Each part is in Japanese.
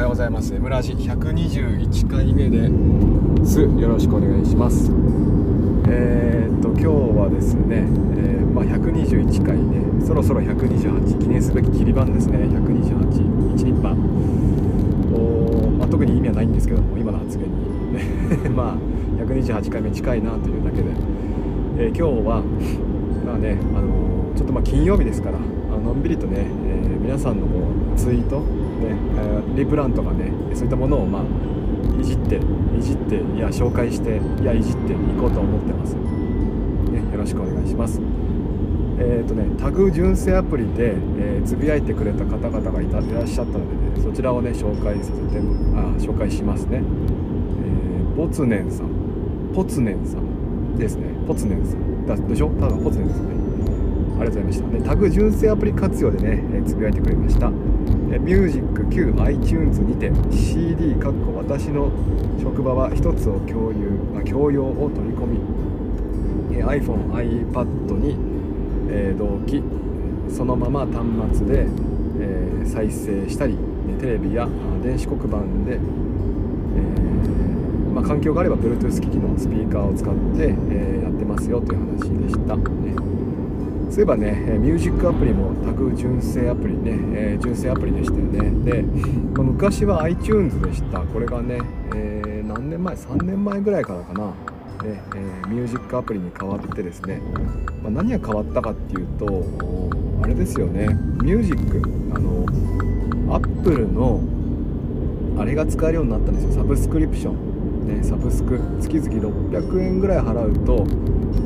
はようございます。エムラジ121回目です。よろしくお願いします。えー、っと今日はですね、えー、まあ、121回ね、そろそろ128記念すべき切り番ですね。128一日版。おまあ、特に意味はないんですけども、今の発言に、ね、まあ128回目近いなというだけで、えー、今日はまあね、あのちょっとまあ金曜日ですから、のんびりとね、え皆さんのこうツイートね、リプランとかねそういったものをまあいじっていじっていや紹介していやいじっていこうと思ってます、ね、よろしくお願いします。えっ、ー、とねタグ純正アプリで、え、つぶやいてくれた方々がいたいらっしゃったのでねそちらをね紹介させてあ紹介しますね、えー、ポツネンさん。ポツネンさんですね。ポツネンさん。だでしょ？ただポツネンですね。りがとうございましたでタグ純正アプリ活用でね、つぶやいてくれました。ミュージック Q iTunes にて CD かっこ私の職場は1つを共有あ共用を取り込み iPhone、iPad に、えー、同期そのまま端末で、えー、再生したりテレビや電子黒板で、えー、まあ、環境があれば Bluetooth 機器のスピーカーを使って、えやってますよという話でした、ね。そういえばねミュージックアプリもタグ純正アプリね、えー、純正アプリでしたよね。で、まあ、昔は iTunes でした。これがね、えー、何年前？3年前ぐらいからかな。ねえー、ミュージックアプリに変わってですね、まあ、何が変わったかっていうとあれですよね。ミュージックあのアップルのあれが使えるようになったんですよ。サブスクリプション、ね、サブスク。月々600円ぐらい払うと、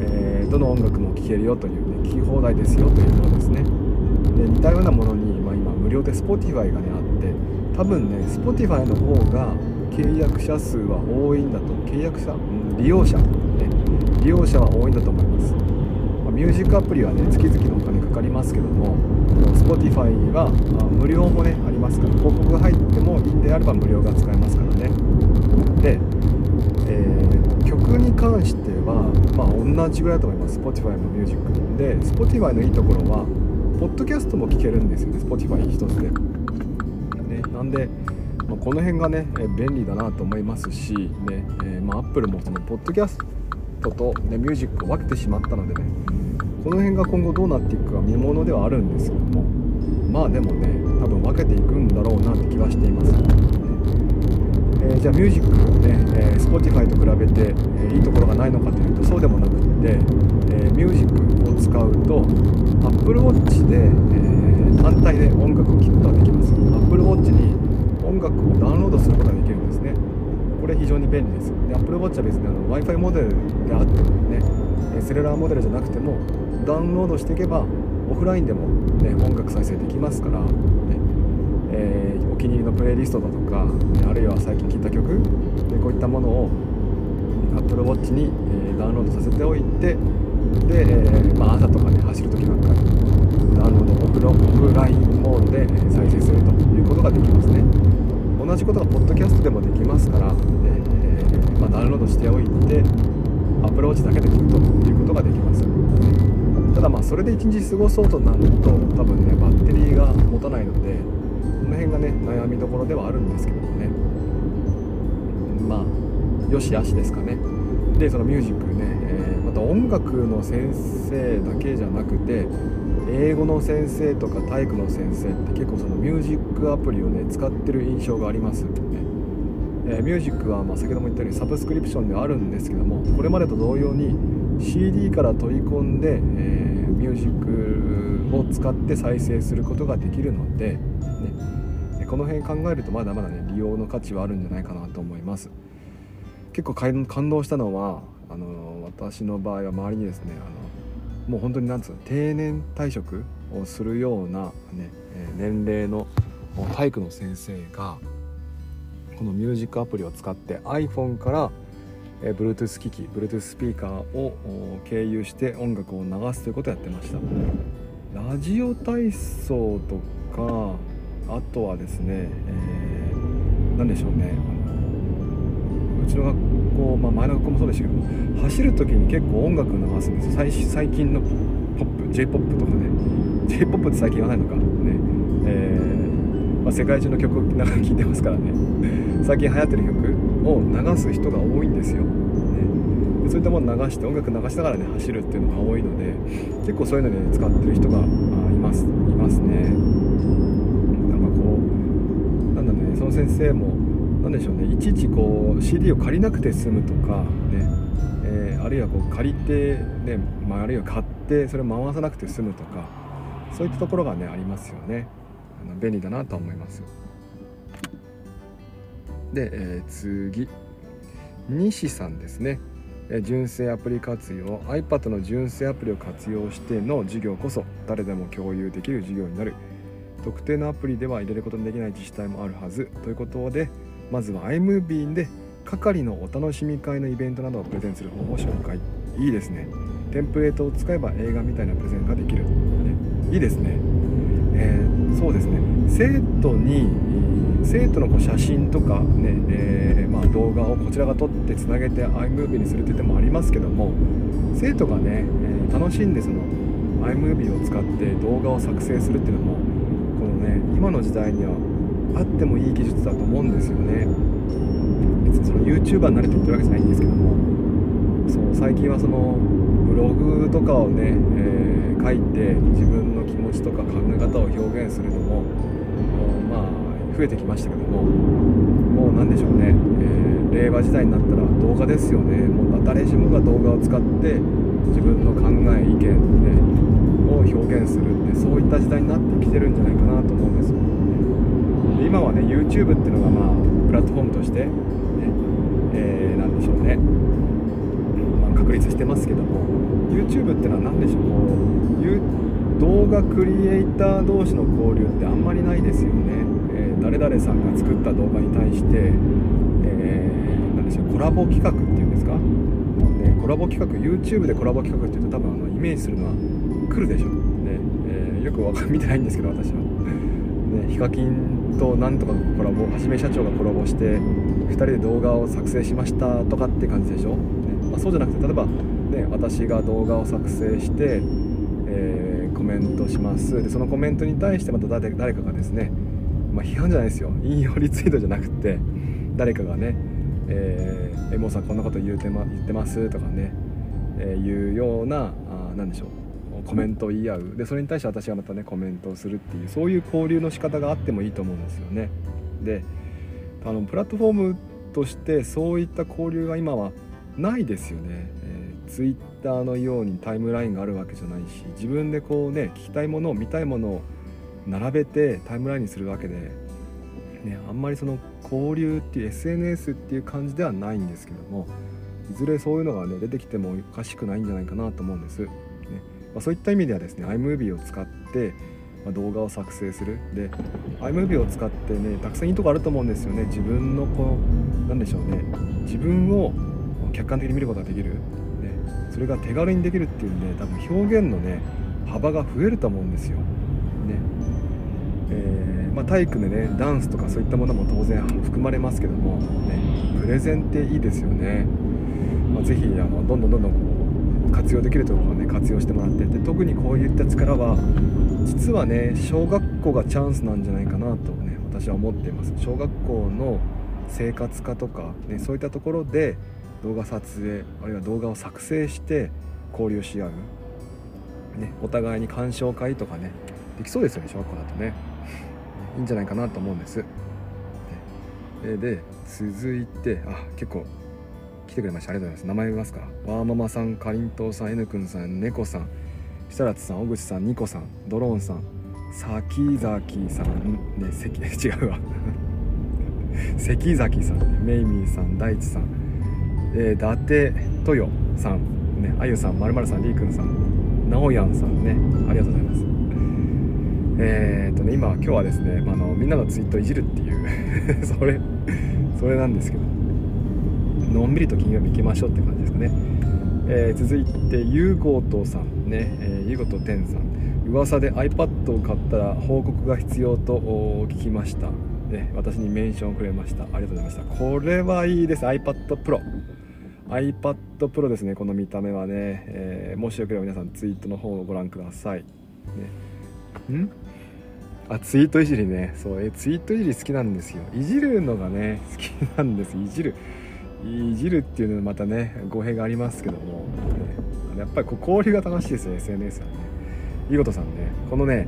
えー、どの音楽も聴けるよというき放題ですよというものですねで似たようなものに、まあ、今無料で Spotify がねあって多分ね Spotify の方が契約者数は多いんだと契約者、うん、利用者、ね、利用者は多いんだと思います、まあ、ミュージックアプリはね月々のお金かかりますけども Spotify は、まあ、無料もねありますから広告が入ってもいいんであれば無料が使えますからね、関してはまあ同じぐらいだと思います。Spotify のミュージックで。Spotify のいいところはポッドキャストも聴けるんですよね。Spotify 一つで、ね、なんで、まあ、この辺がね便利だなと思いますしね、えー、まあ、Apple もそのポッドキャストと、ね、ミュージックを分けてしまったのでね。この辺が今後どうなっていくか見ものではあるんですけども。まあでもね多分分けていくんだろうなって気はしています、えー、じゃあミュージックね、えー、Spotify と比べて、えー、いいところがないのかというとそうでもなくって、え、ミュージックを使うと Apple Watch で、え、単体で音楽を聴くことができます。Apple Watch に音楽をダウンロードすることができるんですね。これ非常に便利です。で Apple Watch は別に w i f i モデルであってもねセレラーモデルじゃなくてもダウンロードしていけばオフラインでも、ね、音楽再生できますから、えー、お気に入りのプレイリストだとか、あるいは最近聴いた曲でこういったものを Apple Watch に、えー、ダウンロードさせておいてで、えー、まあ、朝とかね走る時なんかにダウンロードオフロオフラインモードで再生するということができますね。同じことがポッドキャストでもできますから、えー、まあ、ダウンロードしておいて Apple Watch だけで聞くということができます。ただまあそれで1日過ごそうとなると多分ねバッテリーが持たないのでこの辺がね悩みどころではあるんですけどもね。まあよしあしですかね。でそのミュージックね、えー、また音楽の先生だけじゃなくて英語の先生とか体育の先生って結構そのミュージックアプリをね使ってる印象がありますね、えー、ミュージックはま先ほども言ったようにサブスクリプションではあるんですけどもこれまでと同様に CD から取り込んで、えー、ミュージックを使って再生することができるので、ね、この辺考えるとまだまだね利用の価値はあるんじゃないかなと思います。結構感動したのはあの私の場合は周りにですねあのもう本当になんつうの定年退職をするような、ね、年齢の体育の先生がこのミュージックアプリを使って iPhone からえ Bluetooth 機器 Bluetooth スピーカーを経由して音楽を流すということをやってましたラジオ体操とかあとはですね、えー、何でしょうね。うちの学校、まあ、前の学校もそうでしたけど走る時に結構音楽流すんですよ。最近のポップ j p o p とかね。J p o p って最近言わないのか。ね、えー、まあ、世界中の曲を聴いてますからね。最近流行ってる曲を流す人が多いんですよ、そういったもの流して音楽流しながらね走るっていうのが多いので結構そういうので、ね、使ってる人がいますいますね。なんかこうなんだねその先生も何でしょうねいちいちこう CD を借りなくて済むとかね、えー、あるいはこう借りて、ねまあ、あるいは買ってそれを回さなくて済むとかそういったところがねありますよね。あの便利だなと思いますで、えー、次。西さんですね。純正アプリ活用 iPad の純正アプリを活用しての授業こそ誰でも共有できる授業になる。特定のアプリでは入れることのできない自治体もあるはず。ということでまずは iMovie で係のお楽しみ会のイベントなどをプレゼンする方法を紹介。いいですね。テンプレートを使えば映画みたいなプレゼンができる、ね、いいですね、えー、そうですね。生徒に生徒のこう写真とかね、えー、まあ、動画をこちらが撮ってつなげて iMovie にするって手もありますけども生徒がね、え、楽しんでその iMovie を使って動画を作成するっていうのもこのね今の時代にはあってもいい技術だと思うんですよね。別にその YouTuber になれて言ってるわけじゃないんですけどもそう最近はそのブログとかをね、えー、書いて自分の気持ちとか考え方を表現するのもまあ増えてきましたけどももう何でしょうね、えー、令和時代になったら動画ですよね。もう誰しもが動画を使って自分の考え意見、ね、を表現するってそういった時代になってきてるんじゃないかなと思うんです。よで今はね YouTube っていうのがまあプラットフォームとして、ねえー、何でしょうね、まあ、確立してますけども YouTube ってのは何でしょう。こう動画クリエイター同士の交流ってあんまりないですよね、えー、誰々さんが作った動画に対して、えー、何でしょうコラボ企画っていうんですか、ね、コラボ企画 YouTube でコラボ企画っていうと多分あのイメージするのは来るでしょ。うね、えー、よくわか見てないんですけど私は、ね、ヒカキンとなんとかコラボはじめ社長がコラボして2人で動画を作成しましたとかって感じでしょ、ねまあ、そうじゃなくて例えば、ね、私が動画を作成して、えー、コメントします。でそのコメントに対してまた誰かがですね、まあ、批判じゃないですよ引用リツイートじゃなくて誰かがね「えー、エモさんこんなこと言うて、ま、言ってます」とかね、えー、いうようなあなんでしょうコメントを言い合うでそれに対して私がまたねコメントをするっていうそういう交流の仕方があってもいいと思うんですよね。であのプラットフォームとしてそういった交流が今はないですよね。えー、ツイッターのようにタイムラインがあるわけじゃないし自分でこうね聞きたいものを見たいものを並べてタイムラインにするわけで、ね、あんまりその交流っていう SNS っていう感じではないんですけどもいずれそういうのがね出てきてもおかしくないんじゃないかなと思うんです。ねまあ、そういった意味ではですね iMovie を使ってま動画を作成するで iMovie を使ってねたくさんいいとこあると思うんですよね自分のこうなんでしょうね自分を客観的に見ることができる、ね、それが手軽にできるっていうんで多分表現のね幅が増えると思うんですよ。えー、まあ、体育でねダンスとかそういったものも当然含まれますけども、ね、プレゼンっていいですよね。まあ、ぜひあのどんどんどんどんこう活用できるところをね活用してもらってで特にこういった力は実はね小学校がチャンスなんじゃないかなとね私は思っています。小学校の生活科とか、ね、そういったところで動画撮影あるいは動画を作成して交流し合う、ね、お互いに鑑賞会とかねできそうですよね小学校だとね。いいんじゃないかなと思うんです。でで続いてあ結構来てくれました。ありがとうございます。名前見ますか？わーママさんかりんとうさん N くんさん猫さん設楽さん小口さんニコさんドローンさん崎崎さん。ね関 違うわ。関崎さん、ね、メイミーさん大地さん、えー、伊達豊さん。ねあゆさんまるまるさんりーくんさん。なおやんさん。ねありがとうございます。えー、っとね今今日はですね、まあ、のみんなのツイートいじるっていう それそれなんですけどのんびりと金曜日行きましょうって感じですかね、えー、続いてゆうごとさんね、えー、ゆうごとてんさん。噂で iPad を買ったら報告が必要と聞きました。ね、私にメンションをくれました。ありがとうございました。これはいいです。iPad Pro iPad Pro ですねこの見た目はね、えー、もしよければ皆さんツイートの方をご覧ください、ね、ん？あツイートいじりね。そうえツイートいじり好きなんですよ。いじるのがね好きなんです。いじる。いじるっていうのはまたね語弊がありますけども、ね、やっぱりこう交流が楽しいですよ SNS はね。いごとさんねこのね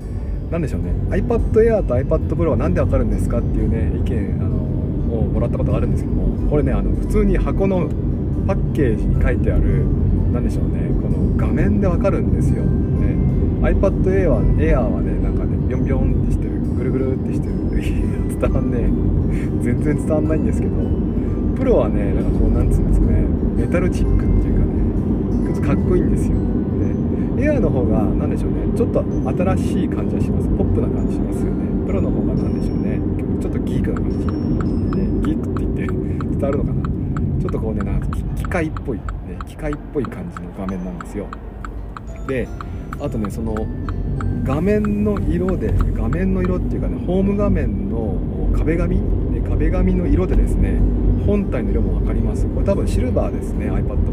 何でしょうね。iPad Air と iPad Pro は何でわかるんですかっていうね意見あのをもらったことがあるんですけども。これねあの普通に箱のパッケージに書いてある何でしょうね。この画面でわかるんですよ、ね、iPad Air は Air はビョンビョンってしてるぐるぐるってしてる伝わんねえ。全然伝わんないんですけど。プロはねなんかこうなんつうんですかね。メタルチックっていうかね。かっこいいんですよ。でエアの方が何でしょうね。ちょっと新しい感じがします。ポップな感じしますよね。プロの方が何でしょうね。ちょっとギークな感じ、ね、ギークって言って伝わるのかな。ちょっとこうねなんか機械っぽい、ね、機械っぽい感じの画面なんですよ。であとねその画面の色で画面の色っていうかねホーム画面の壁紙、壁紙の色でですね本体の色も分かります。これ多分シルバーですね iPad Pro の、ね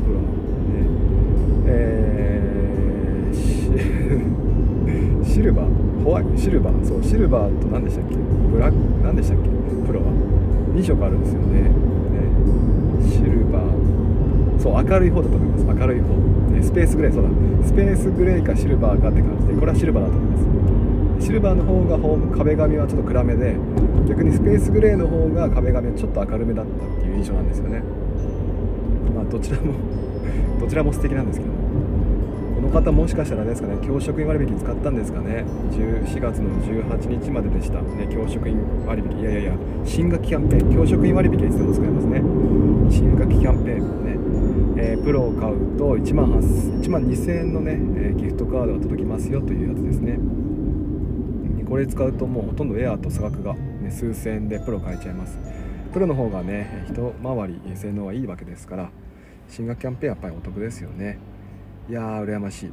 えー シルバーホワイトシルバーそうシルバーと何でしたっけ？ブラック何でしたっけ？プロは。2色あるんですよね。ねシルバー。そう明るい方だと思います。明るい方、ね、スペースグレーそうだ。スペースグレーかシルバーかって感じでこれはシルバーだと思います。シルバーの方がホーム壁紙はちょっと暗めで逆にスペースグレーの方が壁紙はちょっと明るめだったっていう印象なんですよね。まあどちらも どちらも素敵なんですけども。の方もしかしたらですかね教職員割引使ったんですかね。4月の18日まででした。ね教職員割引。いやいやいや新学期キャンペーン。教職員割引はいつでも使えますね。新学期キャンペーン、えー、プロを買うと1万 ,1 万2000円のね、えー、ギフトカードが届きますよというやつですね。これ使うともうほとんどエアーと差額が、ね、数千円でプロ買えちゃいます。プロの方がね一回り性能はいいわけですから新学キャンペーンやっぱりお得ですよね。いやー羨ましい。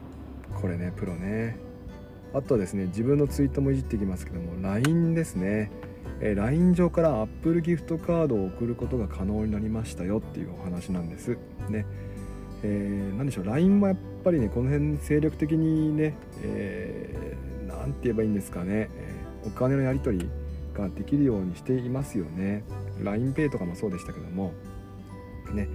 これねプロね。あとはですね自分のツイートもいじっていきますけども LINE ですね、え、LINE 上から Apple ギフトカードを送ることが可能になりましたよっていうお話なんです。ね。えー、何でしょう。LINE もやっぱりねこの辺精力的にね何、えー、て言えばいいんですかね、え、お金のやり取りができるようにしていますよね。LINEPay とかもそうでしたけども。ね。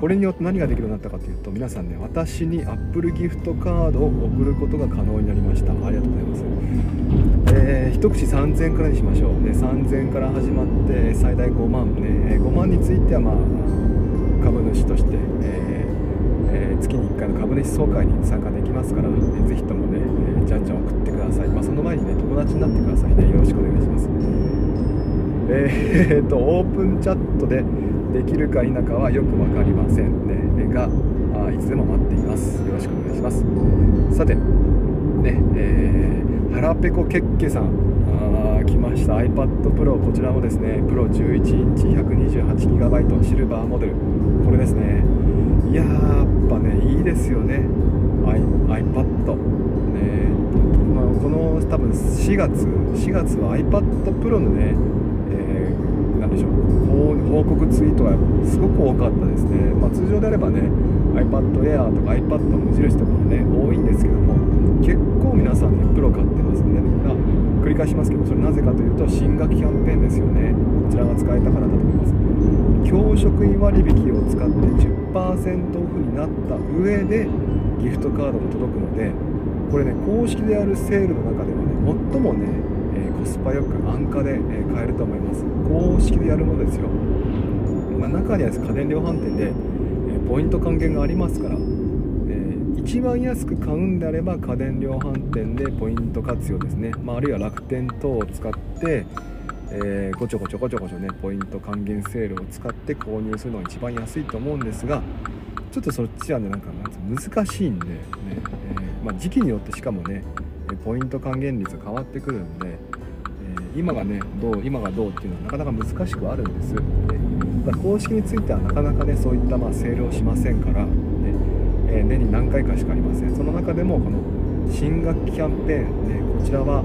これによって何ができるようになったかというと皆さんね私に Apple ギフトカードを送ることが可能になりました。ありがとうございます。えー、一口3000円からにしましょう、ね、3000から始まって最大5万。ね5万についてはまあ株主として、えーえー、月に1回の株主総会に参加できますから、ね、ぜひともね、えじゃんじゃん送ってください、まあ、その前にね友達になってくださいね。よろしくお願いします。えー、っとオープンチャットでできるか否かはよく分かりませんね。があいつでも待っています。よろしくお願いします。さてねえー、腹ペコケッケさん。あ来ました。iPad Pro こちらもですねプロ11インチ 128GB シルバーモデル。これですね。いややっぱねいいですよね。iPad ね。まあ、この多分4月4月は iPad Pro のねしょう。報告ツイートがすごく多かったですね、まあ、通常であればね iPad Air とか iPad の無印とかもね多いんですけども結構皆さんねプロ買ってますねが繰り返しますけどそれなぜかというと新学キャンペーンですよね。こちらが使えたからだと思います。教職員割引を使って10%オフになった上でギフトカードが届くのでこれね公式でやるセールの中ではね最もねコスパよく安価で、え買えると思います。公式でやるものですよ、まあ、中には家電量販店で、えポイント還元がありますから、え一番安く買うんであれば家電量販店でポイント活用ですね、まあ、あるいは楽天等を使ってえ、ごちょごちょごちょごちょねポイント還元セールを使って購入するのが一番安いと思うんですがちょっとそっちはねなんか難しいんでね、えー、まあ、時期によってしかもねポイント還元率変わってくるんで、今がねどう今がどうっていうのはなかなか難しくあるんです、ね、だ公式についてはなかなかねそういったまあセールをしませんから、ねえー、年に何回かしかありません。その中でもこの新学期キャンペーン、ね、こちらは、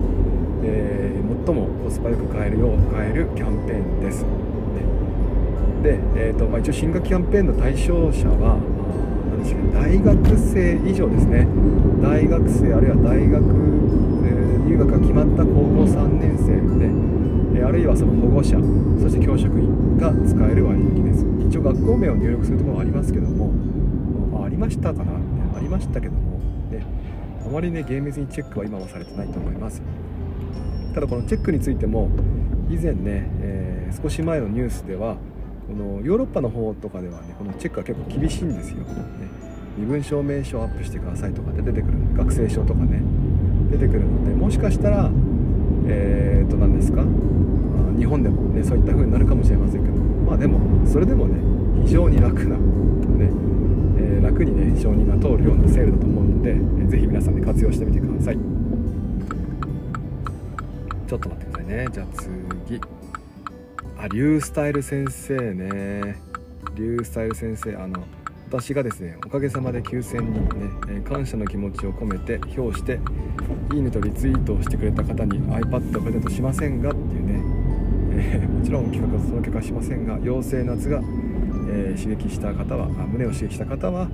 えー、最もコスパよく買えるよう買えるキャンペーンです、ね、で、えーとまあ、一応新学期キャンペーンの対象者は何でしょうね大学生以上ですね。大学生あるいは大学、入学が決まった高校3年生で、えあるいはその保護者そして教職員が使える割引です。一応学校名を入力するところはありますけども、まあ、ありましたかな？ありましたけども、ね、あまりね厳密にチェックは今はされてないと思います。ただこのチェックについても以前ね、えー、少し前のニュースではこのヨーロッパの方とかではねこのチェックは結構厳しいんですよ、ね、身分証明書をアップしてくださいとかで出てくる学生証とかね。出てくるのでもしかしたらえー、と何ですか？日本でもねそういった風になるかもしれませんけどまあでもそれでもね非常に楽なね、えー、楽にね承認が通るようなセールだと思うので、えー、ぜひ皆さんで活用してみてください。ちょっと待ってくださいね。じゃあ次。あリュースタイル先生ね。リュースタイル先生あの私がですねおかげさまで9000人ね、え、感謝の気持ちを込めて表していいねとリツイートをしてくれた方に iPad をプレゼントしませんがっていうね、えー、もちろん企画はその結果しませんが妖精夏が、えー、刺激した方は胸を刺激した方は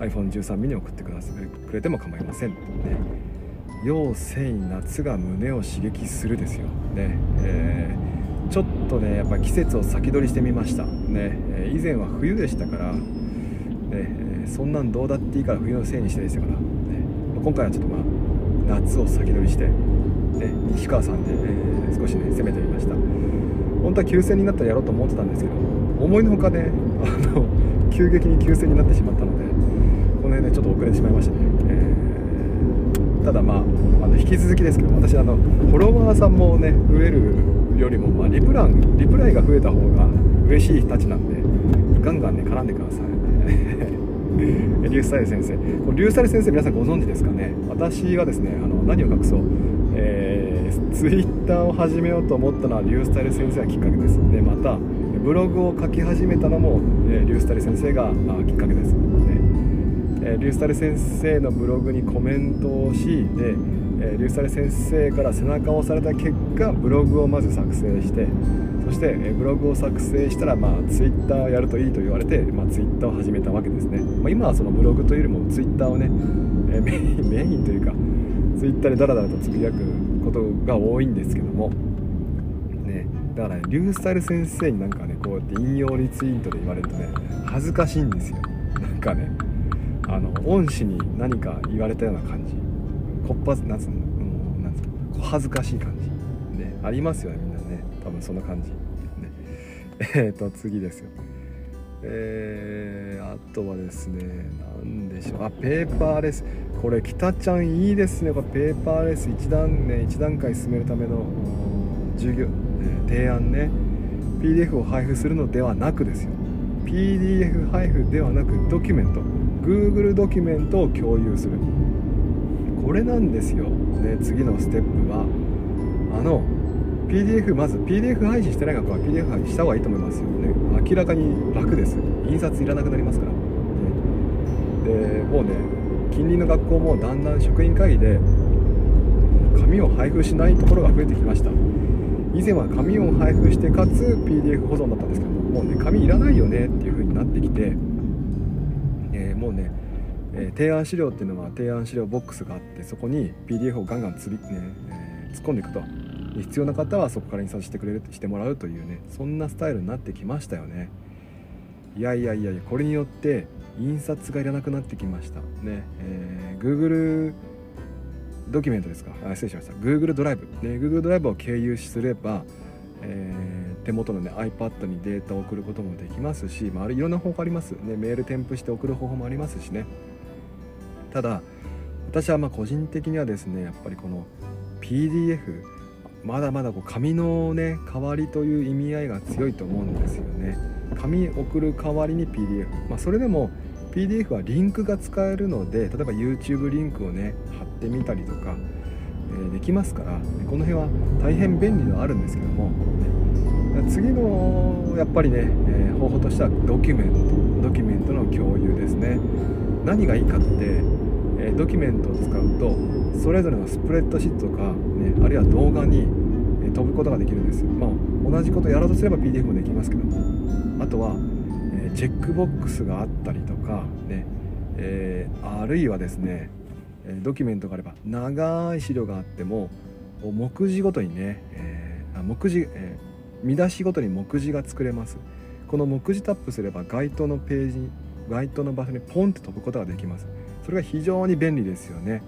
iPhone13 ミニ送ってくださくれても構いません。ね。妖精夏が胸を刺激するですよ。ね、えー、ちょっとねやっぱ季節を先取りしてみました。ね、え以前は冬でしたからね、そんなんどうだっていいから冬のせいにしてですから、ね、今回はちょっとまあ夏を先取りして、ね、西川さんで、え、少しね攻めてみました。本当は急戦になったらやろうと思ってたんですけど思いのほかねあの急激に急戦になってしまったのでこの辺でちょっと遅れてしまいましたね、えー、ただまああの引き続きですけど私あのフォロワーさんもね増えるよりも、まあ、リプランリプライが増えた方が嬉しい人たちなんでガンガンね絡んでください。リュースタイル先生。こリュースタイル先生皆さんご存知ですかね？私はですねあの何を隠そう、えー、ツイッターを始めようと思ったのはリュースタイル先生がきっかけです。でまたブログを書き始めたのも、えー、リュースタイル先生があきっかけです、ねえー、リュースタイル先生のブログにコメントをしでえー、リュー先生から背中を押された結果ブログをまず作成してそして、えブログを作成したら、まあ、ツイッターやるといいと言われて、まあ、ツイッターを始めたわけですね、まあ、今はそのブログというよりもツイッターをね、えメイン メインというかツイッターでダラダラとつぶやくことが多いんですけども、ね、だから、ね、リュースタル先生になんかねこうやって引用リツイートで言われるとね恥ずかしいんですよ。なんかねあの恩師に何か言われたような感じ。こっぱずなんつうの、うん、なんつうの小恥ずかしい感じねありますよねみんなね。多分そんな感じ、ね、えっ、と次ですよ。えー、あとはですね何でしょうあペーパーレスこれ北ちゃんいいですねこれペーパーレス1段ね1段階進めるための授業、ね、提案ね。PDF を配布するのではなくですよ。PDF 配布ではなくドキュメント。Google ドキュメントを共有する。これなんですよ、ね、次のステップは。あの PDF まず PDF 配信してない方は PDF 配信した方がいいと思いますよね。明らかに楽です。印刷いらなくなりますから、でもうね近隣の学校もだんだん職員会議で紙を配布しないところが増えてきました。以前は紙を配布してかつ PDF 保存だったんですけどもうね紙いらないよねっていう風になってきて、えー、提案資料っていうのは提案資料ボックスがあってそこに PDF をガンガンつり、ねえー、突っ込んでいくと。必要な方はそこから印刷してくれるしてもらうというねそんなスタイルになってきましたよね。いやいやいやいやこれによって印刷がいらなくなってきました。ね、えー、Google ドキュメントですか？あ失礼しました。Google ドライブ、ね、Google ドライブを経由すれば、えー、手元の、ね、iPad にデータを送ることもできますし、まあ、あれいろんな方法あります、ね、メール添付して送る方法もありますしね。ただ私はま個人的にはですねやっぱりこの PDF まだまだこう紙のね代わりという意味合いが強いと思うんですよね。紙送る代わりに PDF まあそれでも PDF はリンクが使えるので例えば YouTube リンクをね貼ってみたりとか、えー、できますからこの辺は大変便利ではあるんですけども次のやっぱりね、えー、方法としてはドキュメントドキュメントの共有ですね。何がいいかって、えドキュメントを使うとそれぞれのスプレッドシートとか、ね、あるいは動画に、え飛ぶことができるんです。よ、まあ、同じことやろうとすれば PDF もできますけども。あとは、えチェックボックスがあったりとかね、えー、あるいはですねドキュメントがあれば長い資料があっても目次ごとにね、えー、目次、えー、見出しごとに目次が作れます。この目次タップすれば該当のページに該当の場所にポンと飛ぶことができます。それが非常に便利ですよね。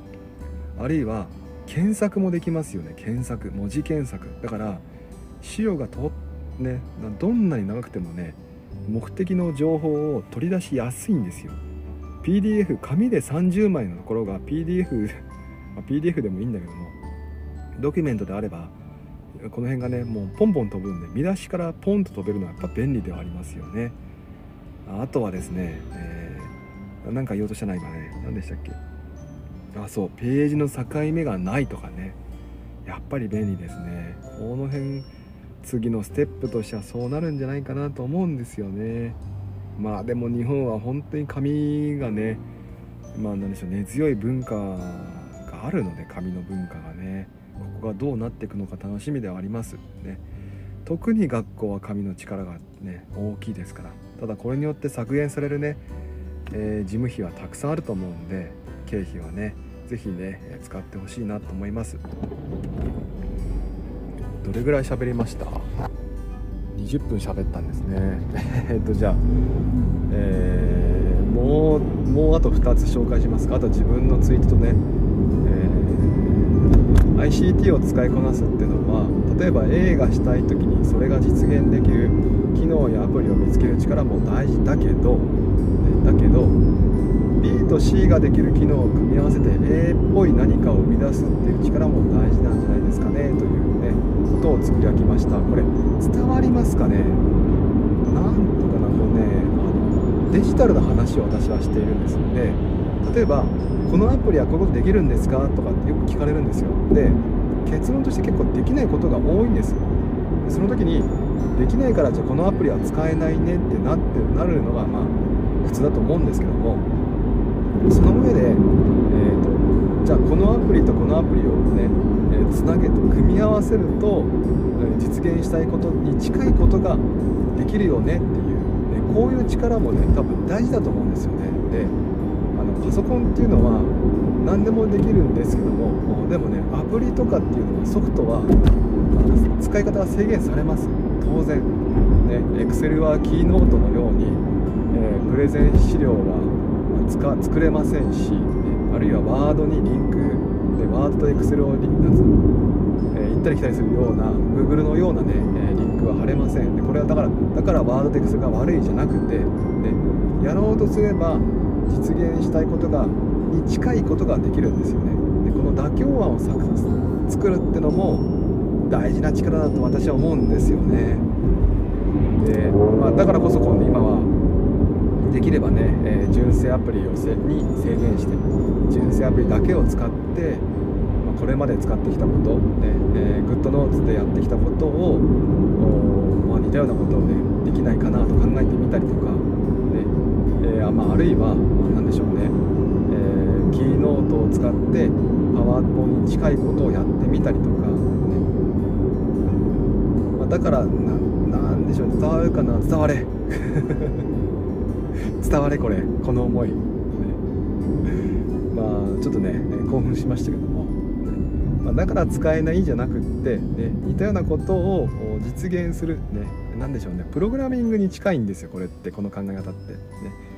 あるいは検索もできますよね。検索。文字検索。だから資料がとねどんなに長くてもね目的の情報を取り出しやすいんですよ。PDF 紙で30枚のところが PDF ま PDF でもいいんだけどもドキュメントであればこの辺がねもうポンポン飛ぶんで見出しからポンと飛べるのはやっぱ便利ではありますよね。あとはですね、えー、なんか言おうとしたな今ね何でしたっけ？あそうページの境目がないとかね。やっぱり便利ですね。この辺次のステップとしてはそうなるんじゃないかなと思うんですよね。まあでも日本は本当に紙がねまあ何でしょう根強い文化があるので紙の文化がねここがどうなっていくのか楽しみではありますね。特に学校は紙の力がね大きいですから。ただこれによって削減されるね、えー、事務費はたくさんあると思うんで経費はね是非ね使ってほしいなと思います。どれぐらい喋りました？20分喋ったんですね。えっとじゃあ、えー、もうもうあと2つ紹介しますか？あと自分のツイートとね、えー、ICT を使いこなすっていうのは例えば映画したい時にそれが実現できる機能やアプリを見つける力も大事だけどだけど B と C ができる機能を組み合わせて A っぽい何かを生み出すっていう力も大事なんじゃないですかねというねことをつぶやきました。これ伝わりますかね？なんとかなこうねあのデジタルな話を私はしているんですので例えばこのアプリはこういうことできるんですか？とかってよく聞かれるんですよ。で結論として結構できないことが多いんですでその時にできないからじゃあこのアプリは使えないねってなってなるのがまあ普通だと思うんですけどもその上で、えーと、じゃあこのアプリとこのアプリをね、えー、げて組み合わせると、え実現したいことに近いことができるよねっていう、ね、こういう力もね多分大事だと思うんですよね。であのパソコンっていうのは何でもできるんですけどもでもねアプリとかっていうのはソフトは使い方が制限されます。当然。ね Excel はキーノートのように、えー、プレゼン資料は作れませんし、あるいはワードにリンクでワードとエクセルをリンなんつえー、行ったり来たりするような Google のようなね、えリンクは貼れません。でこれはだからだからワードとエクセルが悪いじゃなくてでやろうとすれば実現したいことがに近いことができるんですよね。でこの妥協案を作るってのも大事な力だと私は思うんですよね。で、まあ、だからこそ今今はできればね、えー、純正アプリをせに制限して純正アプリだけを使って、まあ、これまで使ってきたこと、ねえー、グッドノーツでやってきたことを、まあ、似たようなことをねできないかなと考えてみたりとか、ねえー、まあ、あるいは、何でしょうね、キーノートを使ってパワーポに近いことをやってみたりとか、ね。まあ、だからなんでしょうね。伝わるかな。伝われ。伝われこれ。この思い、ね、まあちょっとね興奮しましたけども、まあ、だから使えないんじゃなくって、ね、似たようなことを実現する。ね。何でしょうね。プログラミングに近いんですよこれって。この考え方って。ね。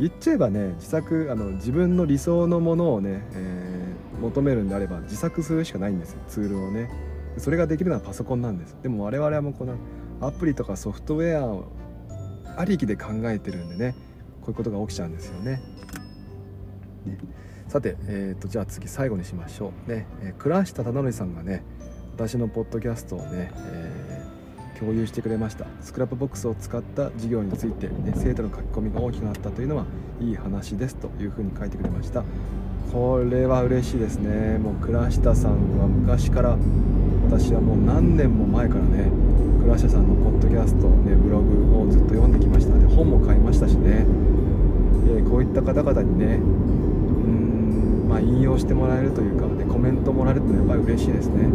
言っちゃえばね自作あの自分の理想のものをね、えー、求めるんであれば自作するしかないんですよツールをねそれができるのはパソコンなんですでも我々はもうこのアプリとかソフトウェアをありきで考えてるんでねこういうことが起きちゃうんですよね。ねさて、えーと、じゃあ次最後にしましょう。ね、えー、倉下忠則さんがね私のポッドキャストをね、えー、共有してくれました。スクラップボックスを使った授業について、ね、生徒の書き込みが大きくなったというのはいい話ですというふうに書いてくれました。これは嬉しいですね。もう倉下さんは昔から私はもう何年も前からね倉下さんのポッドキャスト、ね、ブログをずっと読んできました。ので本も買いましたしね、えー、こういった方々にねうんまあ引用してもらえるというか、ね、コメントもらえるってのはやっぱり嬉しいですね。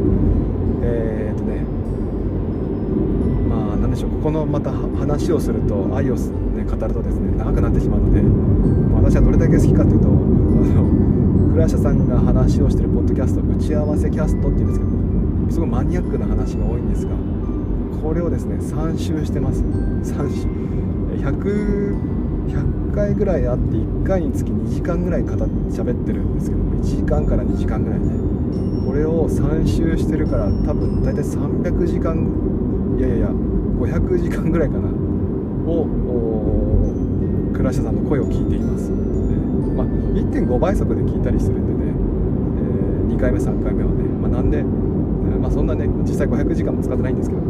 えー、っとねまあ何でしょうここのまた話をすると愛を、ね、語るとですね長くなってしまうので、ま、私はどれだけ好きかというとあの倉下さんが話をしてるポッドキャスト打ち合わせキャストっていうんですけどすごいマニアックな話が多いんですがこれをですね3周してます。3周。100, 100回ぐらいあって1回につき2時間ぐらい語喋ってるんですけど1時間から2時間ぐらいね。これを3周してるから多分大体300時間いやいやいや500時間ぐらいかな。を倉下さんの声を聞いています、ね。まあ、1.5倍速で聞いたりしてるんでね、えー、2回目3回目はね、まあ、なんで、え、まあ、そんなね実際500時間も使ってないんですけど、ね、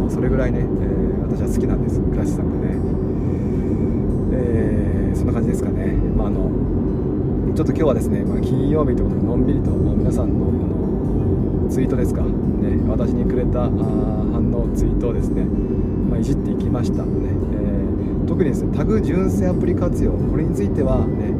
まあ、それぐらいね、えー、私は好きなんです。倉下さんがね、えそんな感じですかね、まあ、あのちょっと今日はですね、まあ、金曜日ということでのんびりと、まあ、皆さんののツイートですか、ね、私にくれた反応ツイートをですね、まあ、いじっていきましたね、えー、特にですねタグ純正アプリ活用これについてはね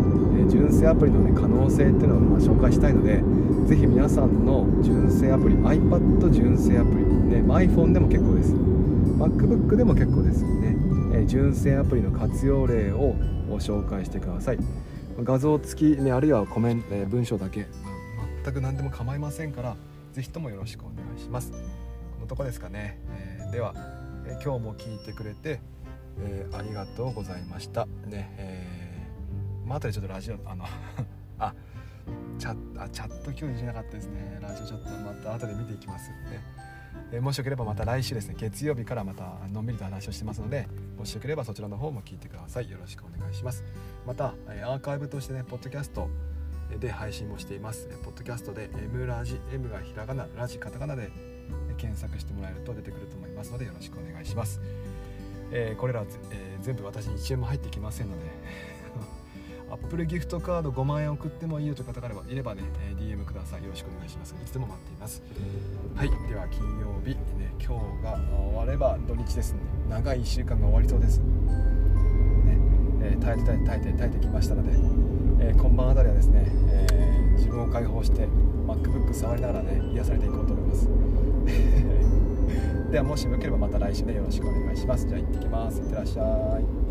純正アプリの、ね、可能性っていうのをま紹介したいのでぜひ皆さんの純正アプリ iPad 純正アプリ、ね、iPhone でも結構です。MacBook でも結構です。ね、え純正アプリの活用例を紹介してください。画像付き、ね、あるいはコメント、え文章だけ、全く何でも構いませんから是非ともよろしくお願いします。このとこですかね、えー、では、え今日も聞いてくれて、えー、ありがとうございました。ねえー、まあ後でちょっとラジオあのあチャあチャット今日じゃなかったですね。ラジオちょっとまた後で見ていきますねえもしよければまた来週ですね。月曜日からまたのんびりと話をしてますのでもしよければそちらの方も聞いてください。よろしくお願いします。また、えアーカイブとしてねポッドキャストで配信もしています。ポッドキャストで M ラジ M がひらがなラジカタカナで検索してもらえると出てくると思いますのでよろしくお願いします、えー、これら、えー、全部私に1円も入ってきませんので アップルギフトカード5万円送ってもいいよという方がいればね、え DM ください。よろしくお願いします。いつでも待っています。はい。では金曜日、ね、今日が終われば土日ですね。長い1週間が終わりそうです、ね。えー、耐えて耐えて耐えて耐えてきましたので、えー、今晩あたりはですね、えー、自分を解放して MacBook 触りながらね癒されていこうと思います。ではもしよければまた来週ねよろしくお願いします。じゃあ行ってきます。いってらっしゃい。